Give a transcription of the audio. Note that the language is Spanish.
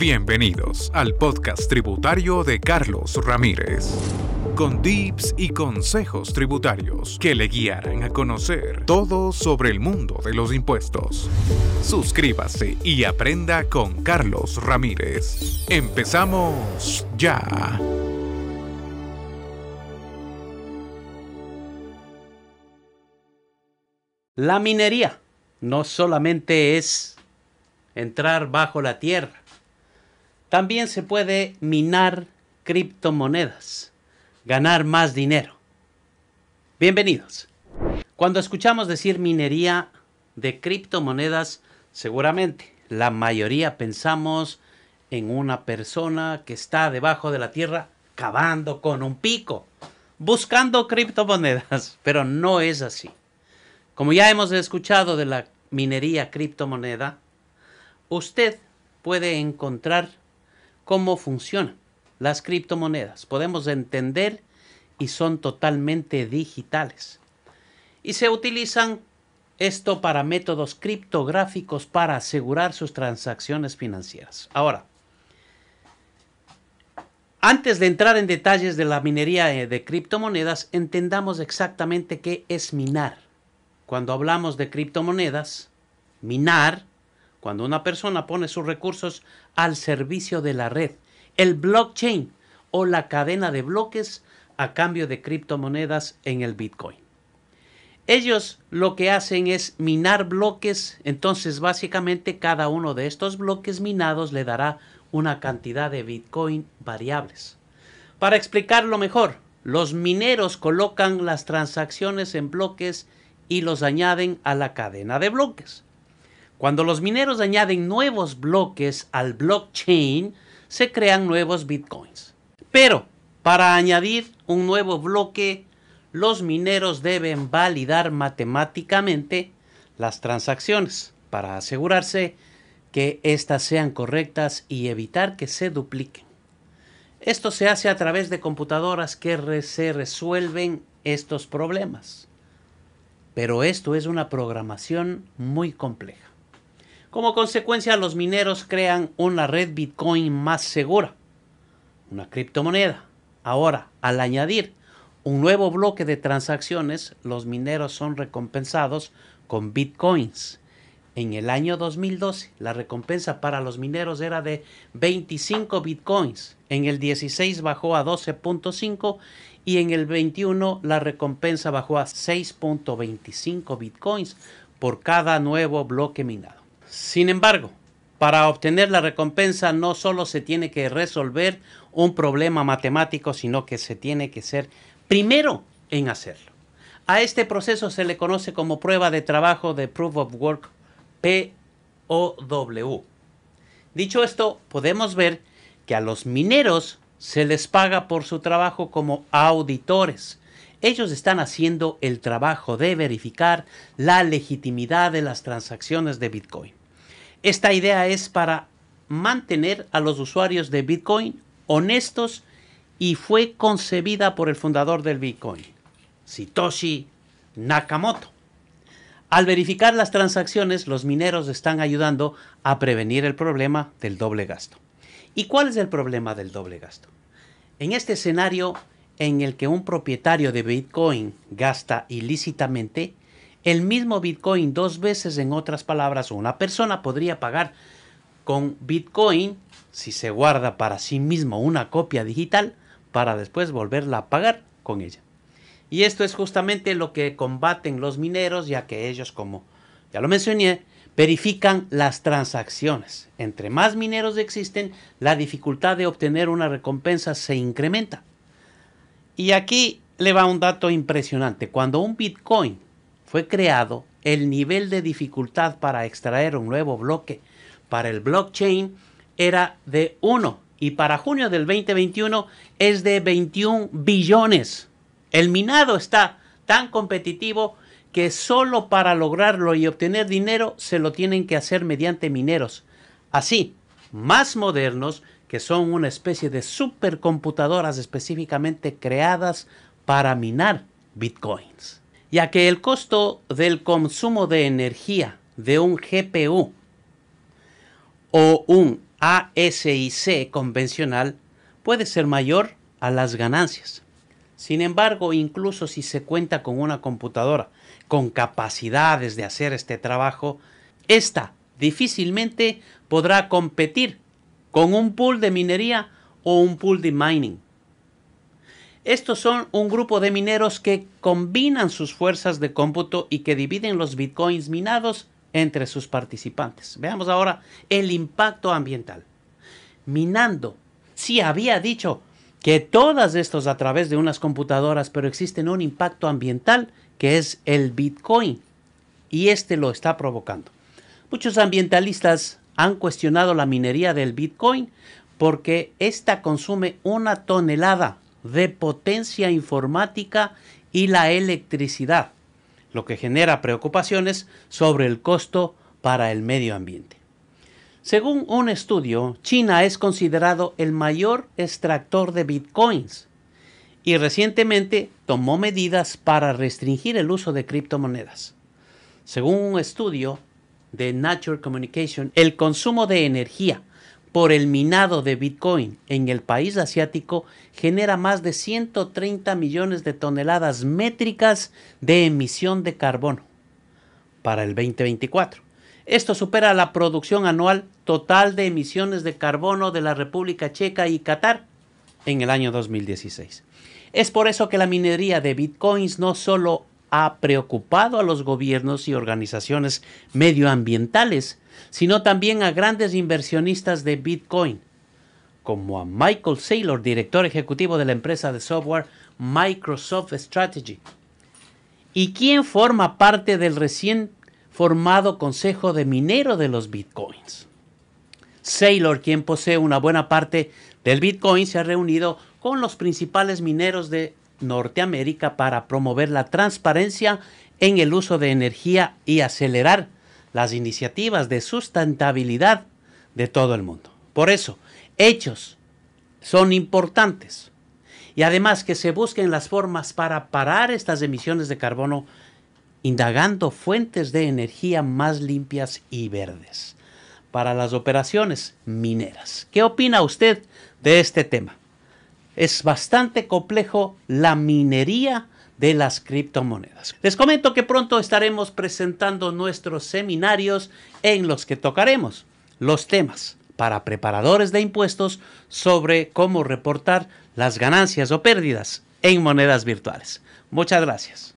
Bienvenidos al podcast tributario de Carlos Ramírez, con tips y consejos tributarios que le guiarán a conocer todo sobre el mundo de los impuestos. Suscríbase y aprenda con Carlos Ramírez. Empezamos ya. La minería no solamente es entrar bajo la tierra, también se puede minar criptomonedas, ganar más dinero. Bienvenidos. Cuando escuchamos decir minería de criptomonedas, seguramente la mayoría pensamos en una persona que está debajo de la tierra cavando con un pico, buscando criptomonedas, pero no es así. Como ya hemos escuchado de la minería criptomoneda, usted puede encontrar cómo funcionan las criptomonedas. Podemos entender y son totalmente digitales. Y se utilizan esto para métodos criptográficos para asegurar sus transacciones financieras. Ahora, antes de entrar en detalles de la minería eh, de criptomonedas, entendamos exactamente qué es minar. Cuando hablamos de criptomonedas, minar cuando una persona pone sus recursos al servicio de la red, el blockchain o la cadena de bloques a cambio de criptomonedas en el Bitcoin. Ellos lo que hacen es minar bloques, entonces básicamente cada uno de estos bloques minados le dará una cantidad de Bitcoin variables. Para explicarlo mejor, los mineros colocan las transacciones en bloques y los añaden a la cadena de bloques. Cuando los mineros añaden nuevos bloques al blockchain, se crean nuevos bitcoins. Pero para añadir un nuevo bloque, los mineros deben validar matemáticamente las transacciones para asegurarse que éstas sean correctas y evitar que se dupliquen. Esto se hace a través de computadoras que se resuelven estos problemas. Pero esto es una programación muy compleja. Como consecuencia, los mineros crean una red Bitcoin más segura, una criptomoneda. Ahora, al añadir un nuevo bloque de transacciones, los mineros son recompensados con Bitcoins. En el año 2012, la recompensa para los mineros era de 25 Bitcoins. En el 16 bajó a 12.5 y en el 21 la recompensa bajó a 6.25 Bitcoins por cada nuevo bloque minado. Sin embargo, para obtener la recompensa no solo se tiene que resolver un problema matemático, sino que se tiene que ser primero en hacerlo. A este proceso se le conoce como prueba de trabajo de Proof of Work, POW. Dicho esto, podemos ver que a los mineros se les paga por su trabajo como auditores. Ellos están haciendo el trabajo de verificar la legitimidad de las transacciones de Bitcoin. Esta idea es para mantener a los usuarios de Bitcoin honestos y fue concebida por el fundador del Bitcoin, Satoshi Nakamoto. Al verificar las transacciones, los mineros están ayudando a prevenir el problema del doble gasto. ¿Y cuál es el problema del doble gasto? En este escenario en el que un propietario de Bitcoin gasta ilícitamente, el mismo Bitcoin dos veces, en otras palabras, una persona podría pagar con Bitcoin si se guarda para sí mismo una copia digital para después volverla a pagar con ella. Y esto es justamente lo que combaten los mineros, ya que ellos, como ya lo mencioné, verifican las transacciones. Entre más mineros existen, la dificultad de obtener una recompensa se incrementa. Y aquí le va un dato impresionante. Cuando un Bitcoin fue creado, el nivel de dificultad para extraer un nuevo bloque para el blockchain era de 1 y para junio del 2021 es de 21 billones. El minado está tan competitivo que solo para lograrlo y obtener dinero se lo tienen que hacer mediante mineros. Así, más modernos que son una especie de supercomputadoras específicamente creadas para minar bitcoins ya que el costo del consumo de energía de un GPU o un ASIC convencional puede ser mayor a las ganancias. Sin embargo, incluso si se cuenta con una computadora con capacidades de hacer este trabajo, esta difícilmente podrá competir con un pool de minería o un pool de mining. Estos son un grupo de mineros que combinan sus fuerzas de cómputo y que dividen los bitcoins minados entre sus participantes. Veamos ahora el impacto ambiental. Minando. Sí, había dicho que todas estos a través de unas computadoras, pero existe un impacto ambiental que es el bitcoin. Y este lo está provocando. Muchos ambientalistas han cuestionado la minería del bitcoin porque ésta consume una tonelada de potencia informática y la electricidad, lo que genera preocupaciones sobre el costo para el medio ambiente. Según un estudio, China es considerado el mayor extractor de bitcoins y recientemente tomó medidas para restringir el uso de criptomonedas. Según un estudio de Nature Communication, el consumo de energía por el minado de Bitcoin en el país asiático genera más de 130 millones de toneladas métricas de emisión de carbono para el 2024. Esto supera la producción anual total de emisiones de carbono de la República Checa y Qatar en el año 2016. Es por eso que la minería de bitcoins no solo ha preocupado a los gobiernos y organizaciones medioambientales, sino también a grandes inversionistas de Bitcoin, como a Michael Saylor, director ejecutivo de la empresa de software Microsoft Strategy, y quien forma parte del recién formado Consejo de Minero de los Bitcoins. Saylor, quien posee una buena parte del Bitcoin, se ha reunido con los principales mineros de Norteamérica para promover la transparencia en el uso de energía y acelerar las iniciativas de sustentabilidad de todo el mundo. Por eso, hechos son importantes. Y además que se busquen las formas para parar estas emisiones de carbono indagando fuentes de energía más limpias y verdes para las operaciones mineras. ¿Qué opina usted de este tema? Es bastante complejo la minería de las criptomonedas. Les comento que pronto estaremos presentando nuestros seminarios en los que tocaremos los temas para preparadores de impuestos sobre cómo reportar las ganancias o pérdidas en monedas virtuales. Muchas gracias.